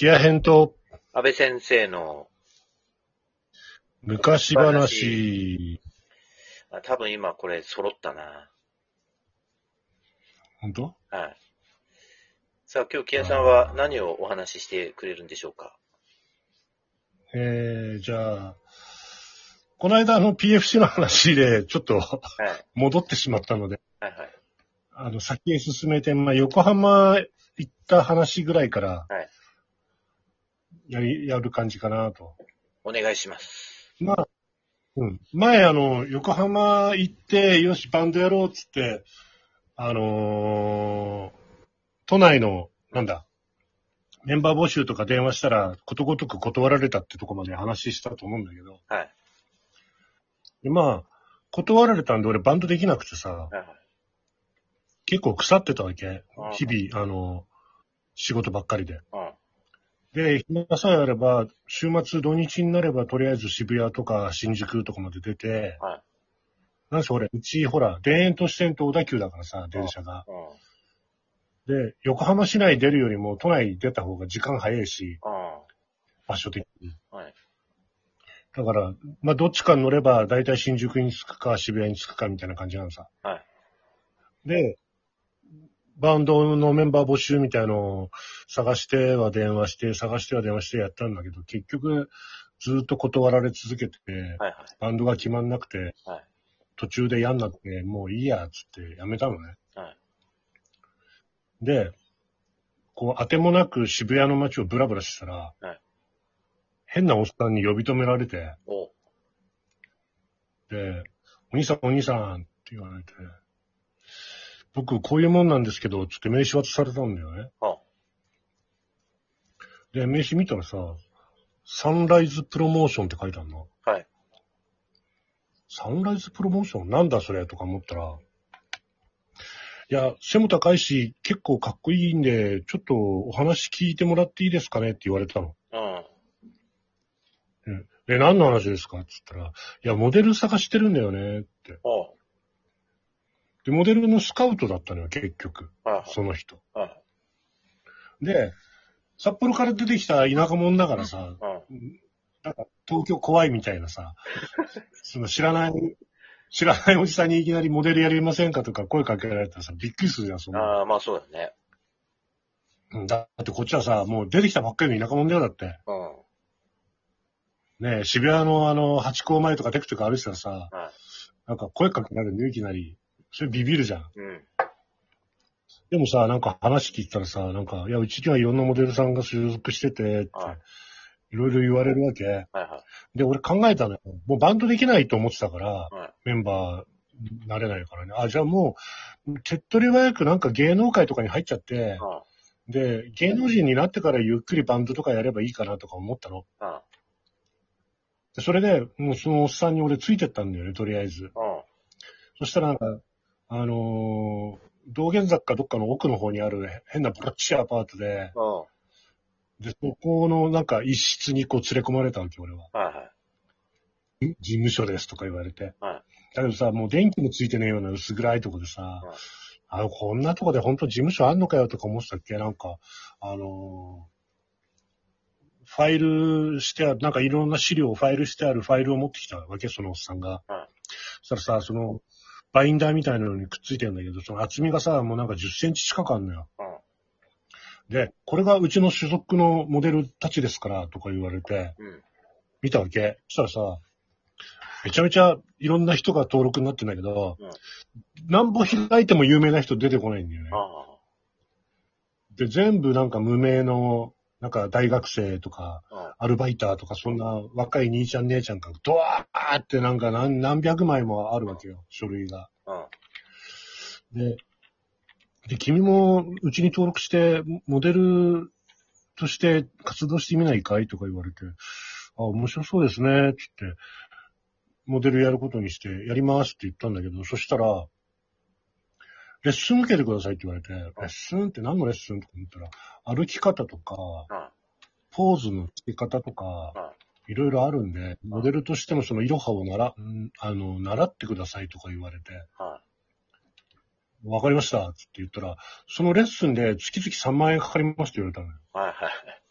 キア編と安倍先生の、昔話。あ多分今これ揃ったな。本当はい。さあ今日木屋さんは何をお話ししてくれるんでしょうかえー、じゃあ、この間あの PFC の話でちょっとはい。戻ってしまったので、はいはい。あの、先へ進めて、まあ、横浜行った話ぐらいからはい、やり、やる感じかなと。お願いします。まあ、うん。前、あの、横浜行って、よし、バンドやろうっつって、あのー都内の、なんだ、メンバー募集とか電話したら、ことごとく断られたってとこまで話したと思うんだけど、はい。でまあ、断られたんで俺バンドできなくてさ、はいはい。結構腐ってたわけあ。日々、あの、仕事ばっかりで。うん。で、暇さえあれば、週末土日になれば、とりあえず渋谷とか新宿とかまで出て、はい。なんせ俺、うち、ほら、田園都市線と小田急だからさ、電車が。うん。で、横浜市内出るよりも都内出た方が時間早いし、うん。場所的に。はい。だから、まあ、どっちかに乗れば、だいたい新宿に着くか、渋谷に着くか、みたいな感じなのさ。はい。で、バンドのメンバー募集みたいのを探しては電話して、探しては電話してやったんだけど、結局、ずっと断られ続けて、はいはい。バンドが決まんなくて、はい。途中で嫌になって、もういいや、つってやめたのね。はい。で、こう、当てもなく渋谷の街をブラブラしてたら、はい変なおっさんに呼び止められて、おで、お兄さん、お兄さんって言われて、僕、こういうもんなんですけど、つって名刺渡されたんだよね。あで、名刺見たらさ、サンライズプロモーションって書いてあるの。はい。サンライズプロモーション？なんだそれとか思ったら、いや、背も高いし、結構かっこいいんで、ちょっとお話聞いてもらっていいですかねって言われたの。うん。え、何の話ですか？って言ったら、いや、モデル探してるんだよねって。おで、モデルのスカウトだったのよ、結局。はい。その人。はい。で、札幌から出てきた田舎者だからさ、うん。なんか東京怖いみたいなさ、その知らない、知らないおじさんにいきなりモデルやりませんかとか声かけられたらさ、びっくりするじゃん、そんなのああ、まあそうだね。うんだってこっちはさ、もう出てきたばっかりの田舎者だよ、だって。うん。ねえ渋谷のあの、八甲前とかテクテク歩いてたらさ、はい。なんか声かけられるのいきなり、それビビるじゃん。うん。でもさ、なんか話聞いたらさ、なんか、いや、うちにはいろんなモデルさんが所属してて、ってはい、いろいろ言われるわけ。はいはで、俺考えたのよ。もうバンドできないと思ってたから、い。はい。メンバーなれないからね。あ、じゃあもう、手っ取り早くなんか芸能界とかに入っちゃって、あで、芸能人になってからゆっくりバンドとかやればいいかなとか思ったの。あ。でそれで、もうそのおっさんに俺ついてったんだよね、とりあえず。うん。そしたらなんか、あのー道玄坂かどっかの奥の方にある変なぼっちいアパートで、うん。で、そこのなんか一室にこう連れ込まれたわけ、俺は。はいはい。ん？事務所ですとか言われて。はいだけどさ、もう電気もついてねえような薄暗いとこでさ、はいあの、こんなとこで本当事務所あんのかよとか思ってたっけ？なんか、あのーファイルしてある、なんかいろんな資料をファイルしてあるファイルを持ってきたわけ、そのおっさんが。はいそしたらさ、その、バインダーみたいなのにくっついてるんだけど、その厚みがさ、もうなんか10センチ近くあるのよ。うん。で、これがうちの所属のモデルたちですから、とか言われて、うん。見たわけ。そしたらさ、めちゃめちゃいろんな人が登録になってんだけど、うんなんぼ開いても有名な人出てこないんだよね。で、全部なんか無名の、なんか大学生とか、うん。アルバイターとか、そんな若い兄ちゃん姉ちゃんがドワーってなんか何何百枚もあるわけよ、書類が。うん。で、で、君もうちに登録して、モデルとして活動してみないかいとか言われて、あ、面白そうですね、つって、モデルやることにして、やりますって言ったんだけど、そしたら、レッスン受けてくださいって言われて、レッスンって何のレッスンとか言ったら、歩き方とか、うん。ポーズの付け方とか、いろいろあるんで、モデルとしてのそのイロハをなら、んあの、習ってくださいとか言われて、はわかりました、つって言ったら、そのレッスンで月々3万円かかりますって言われたのよ。い。はいはい。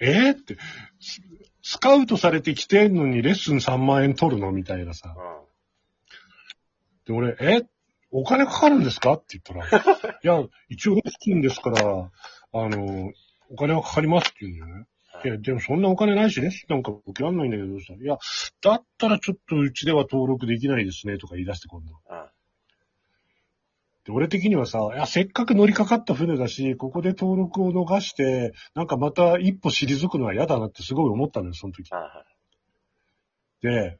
えーって、ススカウトされてきてんのにレッスン3万円取るのみたいなさ。うん。で、俺、え？お金かかるんですか？って言ったら、いや、一応レッスンですから、あの、お金はかかりますって言うんだよね。いや、でもそんなお金ないし、レッスンなんか受けらんないんだけど、さいや、だったらちょっとうちでは登録できないですね、とか言い出して今度。うん。で、俺的にはさ、いや、せっかく乗りかかった船だし、ここで登録を逃して、なんかまた一歩退くのは嫌だなってすごい思ったのよ、その時。はいはい。で、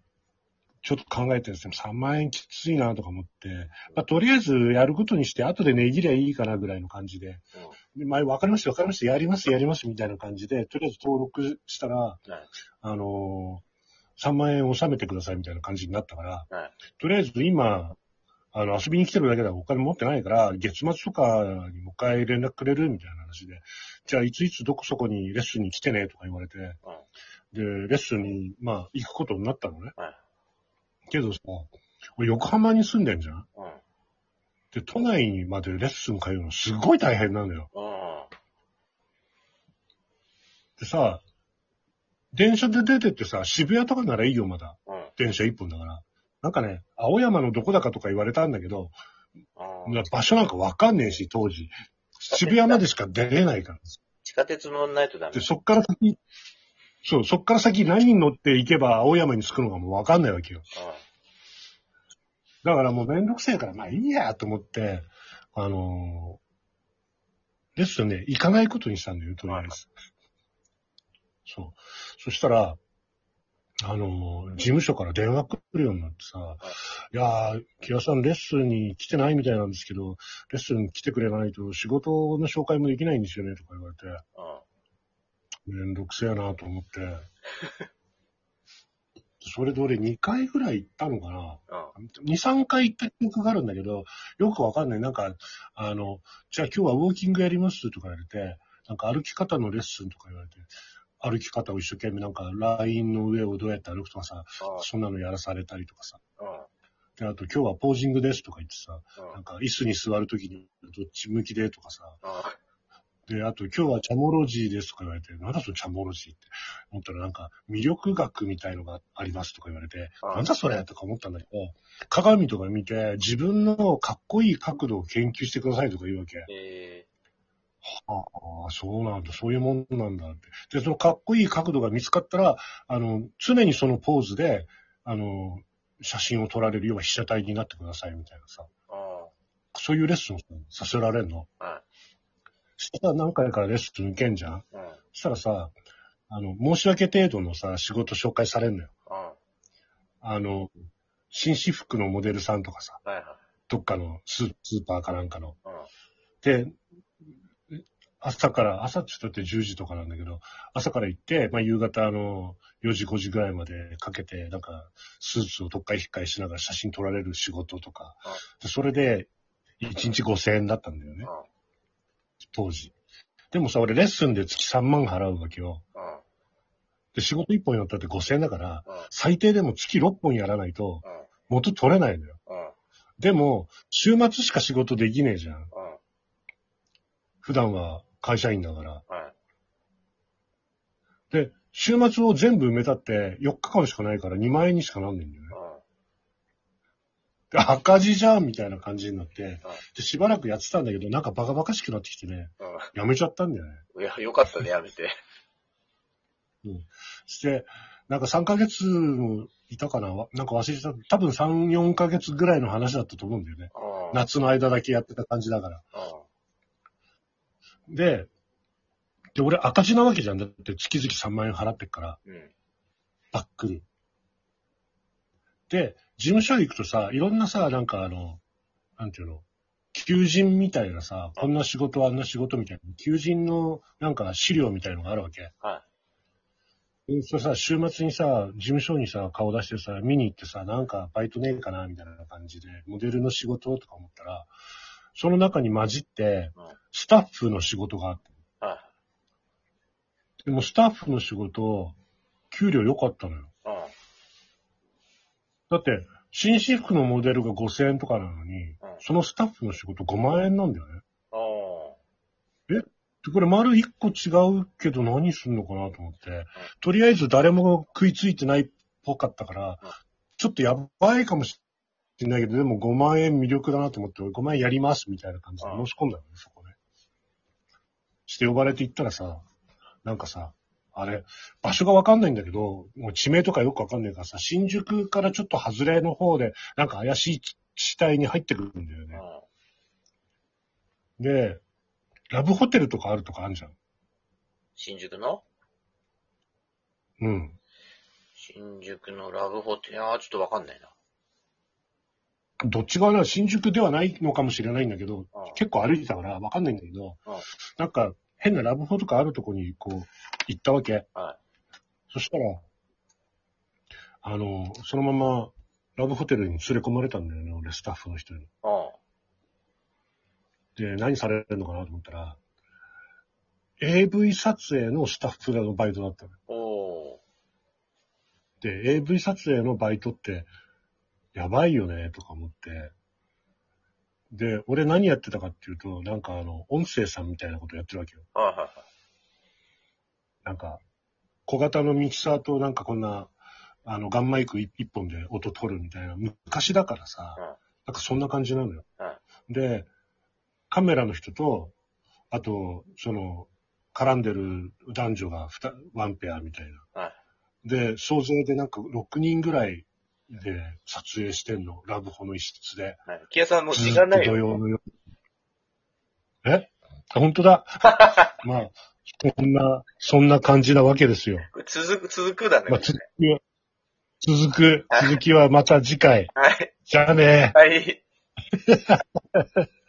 ちょっと考えてるんですよ。3万円きついなとか思って、まあ、とりあえずやることにして、後で値切りゃいいかなぐらいの感じで、で前分かりました、分かりました、やります、やります、みたいな感じで、とりあえず登録したら、はい。あのー、3万円納めてくださいみたいな感じになったから、はい。とりあえず今、あの、遊びに来てるだけだお金持ってないから、月末とかにもう一回連絡くれるみたいな話で、じゃあいついつどこそこにレッスンに来てねとか言われて、で、レッスンに、まあ、行くことになったのね。はいけどさ、俺横浜に住んでんじゃんうん。で、都内までレッスン通うのすごい大変なのよ。うん。でさ、電車で出てってさ、渋谷とかならいいよ、まだ。うん。電車一本だから。なんかね、青山のどこだかとか言われたんだけど、うん。場所なんかわかんねえし、当時。渋谷までしか出れないから。地下鉄乗んないとダメで、。そっから先、そう、そっから先何に乗って行けば青山に着くのかもわかんないわけよ。だからもうめんどくせえから、まあいいやと思って、あのーレッスンね、行かないことにしたんだよ、とりあえず。そう。そしたら、あのー事務所から電話来るようになってさ、いやー、木屋さんレッスンに来てないみたいなんですけど、レッスン来てくれないと仕事の紹介もできないんですよね、とか言われて。うん。めんどくせえなと思って。それで俺2回ぐらい行ったのかなうん。?2、3回行った記憶があるんだけど、よくわかんない。なんか、あの、じゃあ今日はウォーキングやりますとか言われて、なんか歩き方のレッスンとか言われて、歩き方を一生懸命なんかラインの上をどうやって歩くとかさ、そんなのやらされたりとかさ。うん。で、あと今日はポージングですとか言ってさ、うん。なんか椅子に座るときにどっち向きでとかさ、うん。で、あと今日はチャモロジーですとか言われて、なんだそのチャモロジーって思ったらなんか魅力学みたいのがありますとか言われて、あなんだそれとか思ったんだけど、鏡とか見て自分のかっこいい角度を研究してくださいとか言うわけ。えああ、そうなんだ、そういうもんなんだって。で、そのかっこいい角度が見つかったら、あの、常にそのポーズで、あの、写真を撮られるような被写体になってくださいみたいなさ。そういうレッスンをさせられるの？はい。したら何回からレッスン受けんじゃん？うん。そしたらさ、あの、申し訳程度のさ、仕事紹介されんのよ。うん。あの、紳士服のモデルさんとかさ、はいはい。どっかのススーパーかなんかの。うん。で、朝から、朝って言ったって10時とかなんだけど、朝から行って、まあ夕方あの、4時5時ぐらいまでかけて、なんか、スーツをどっか引っかえしながら写真撮られる仕事とか、でそれで、1日5000円だったんだよね、当時。でもさ、俺レッスンで月3万払うわけよ。うん。うん。で、仕事1本やったって5000円だから、うん。最低でも月6本やらないとうん。元取れないのよ。うん。でも、週末しか仕事できねえじゃん。うん。普段は会社員だから。はい。で、週末を全部埋めたって4日間しかないから2万円にしかなんないんだよね。で赤字じゃんみたいな感じになって、で、しばらくやってたんだけど、なんかバカバカしくなってきてね、うん。やめちゃったんだよね。うん。いや、よかったね、やめて。して、なんか3ヶ月もいたかな？わなんか忘れてた。多分3、4ヶ月ぐらいの話だったと思うんだよね。うん。夏の間だけやってた感じだから。で、で、俺赤字なわけじゃん。だって月々3万円払ってっから、うん。うん。ばっくり。で、事務所行くとさ、いろんなさ、なんかあの、なんていうの、求人みたいなさ、こんな仕事、あんな仕事みたいな、求人のなんか資料みたいのがあるわけ。はでそれさ、週末にさ、事務所にさ、顔出してさ、見に行ってさ、なんかバイトねえかな、みたいな感じで、モデルの仕事とか思ったら、その中に混じってうん、スタッフの仕事があって、い。はでもスタッフの仕事、給料良かったのよ。だって、紳士服のモデルが5000円とかなのに、うん。そのスタッフの仕事5万円なんだよね。あで、これ丸一個違うけど何すんのかなと思って、とりあえず誰も食いついてないっぽかったからうん、ちょっとやばいかもしれないけど、でも5万円魅力だなと思って、5万円やりますみたいな感じでうん申し込んだよね、そこね。して呼ばれて行ったらさ、なんかさ、あれ、場所がわかんないんだけど、もう地名とかよくわかんないからさ、新宿からちょっと外れの方で、なんか怪しい地帯に入ってくるんだよね。うん。で、ラブホテルとかあるとかあるじゃん。新宿の？うん。新宿のラブホテル、いやーちょっとわかんないな。どっち側なの新宿ではないのかもしれないんだけど、うん結構歩いてたからわかんないんだけど、うんなんか変なラブホとかあるとこにこう行ったわけ。はそしたら、あの、そのままラブホテルに連れ込まれたんだよね、俺スタッフの人に。い。うん。で、何されるのかなと思ったら、AV 撮影のスタッフのバイトだったの。おー。で、AV 撮影のバイトって、やばいよね、とか思って。で、俺何やってたかっていうと、なんかあの、音声さんみたいなことやってるわけよ。はいはいはい。なんか、小型のミキサーとなんかこんな、あの、ガンマイク一一本で音取るみたいな、昔だからさ、うんなんかそんな感じなのよ。はで、カメラの人と、あと、その、絡んでる男女が二ワンペアみたいな。はい。で、総勢でなんか6人ぐらいで撮影してんの。ラブホの一室で。はい。キヤさんもう時間ないずっと土よ。曜の夜。え？あ、本当だ。まあ、そんな、そんな感じなわけですよ。続く、続くだね。まあ、こ続れねきは、続く、続きはまた次回。はい。じゃあね。はい。